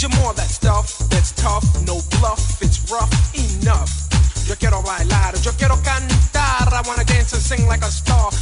You're more that stuff that's tough, no bluff, it's rough enough. Yo quiero bailar, yo quiero cantar. I wanna dance and sing like a star.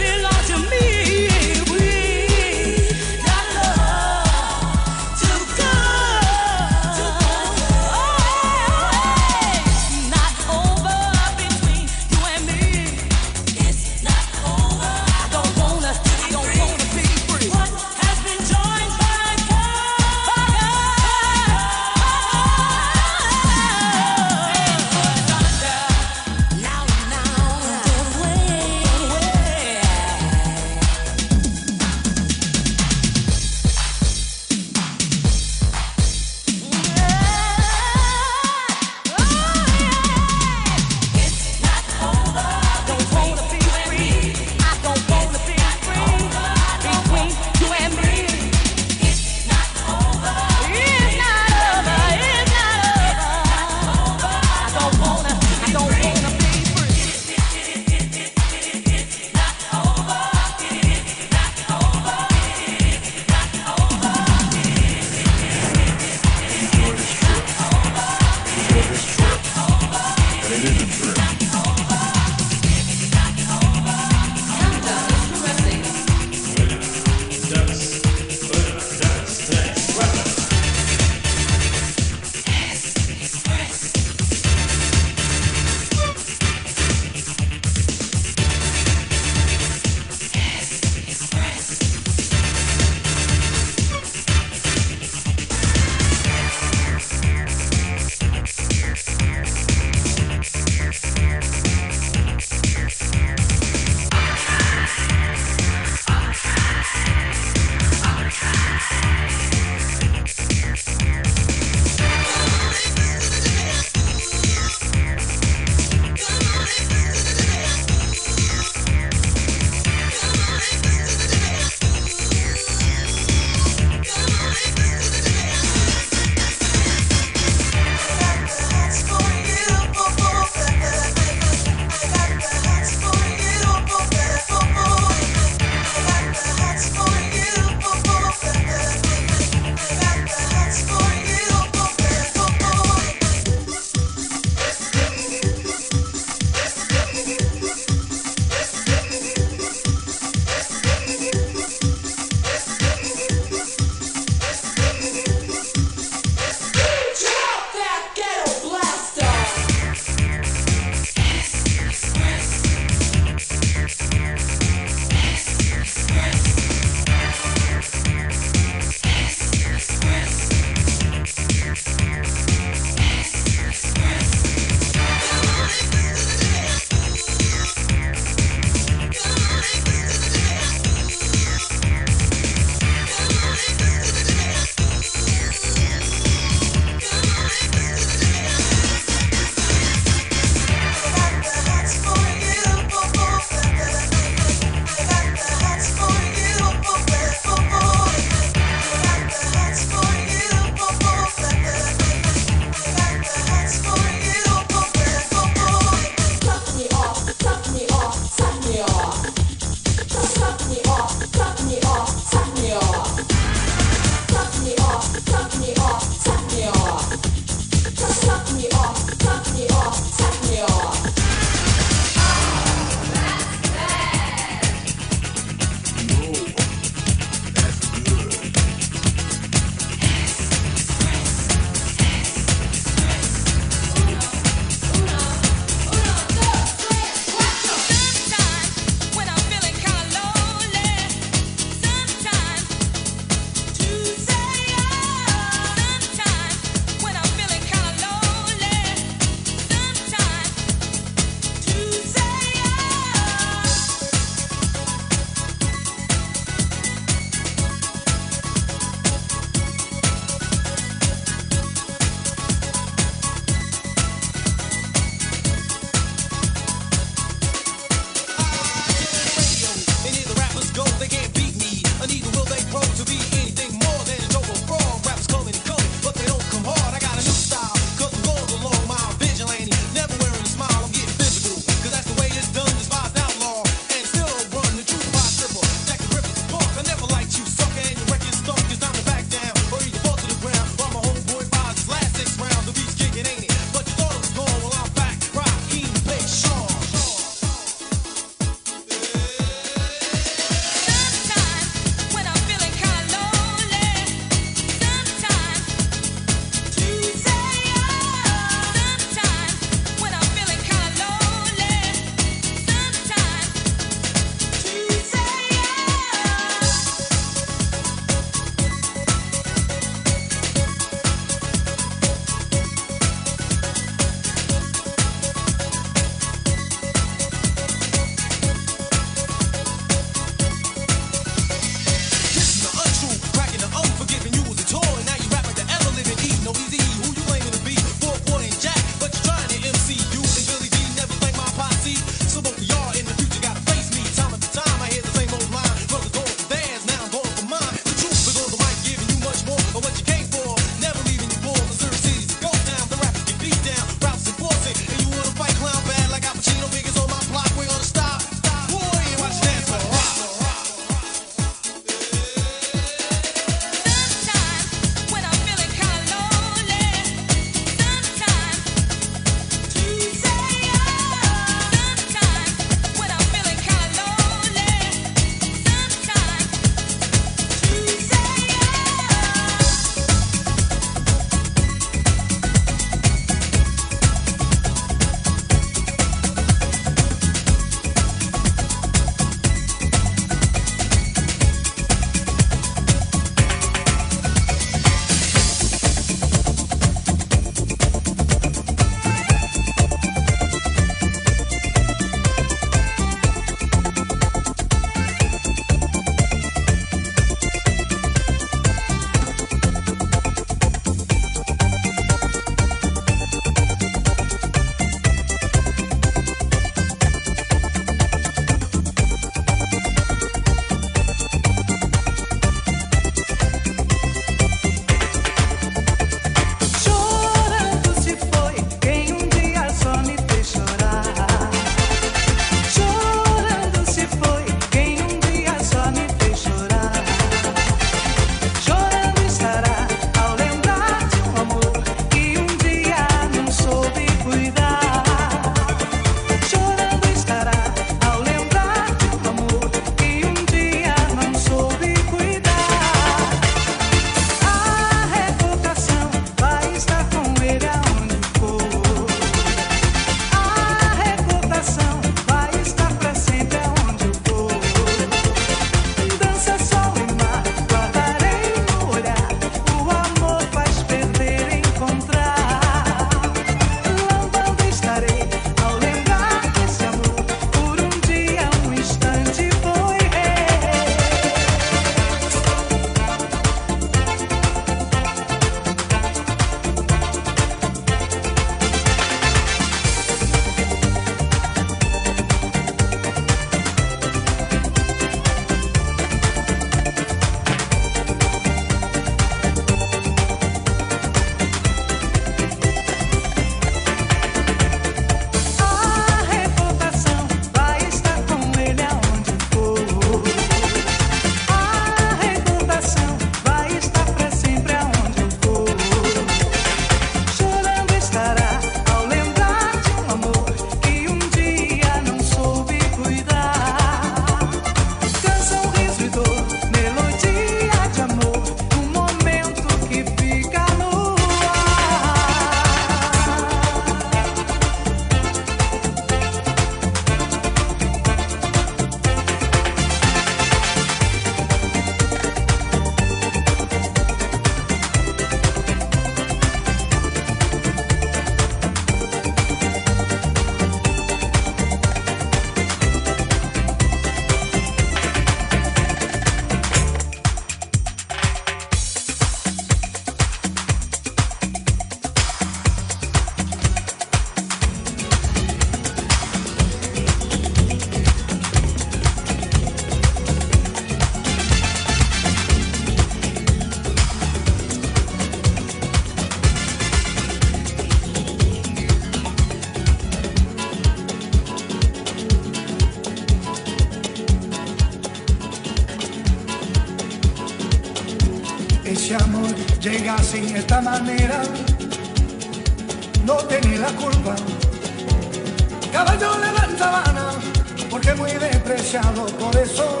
por eso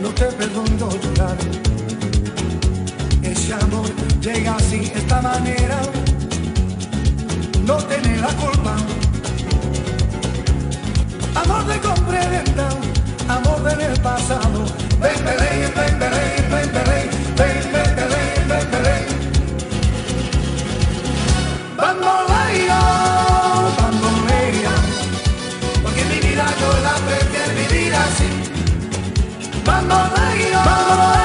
no te perdono llorar. Ese amor llega así, esta manera, no tiene la culpa. Amor de compra venta, amor del de pasado. Ven, ven, ven, ven, ven, ven, ven, ven, ven, ven. Vamos, Vamos, Máguila. Vamos,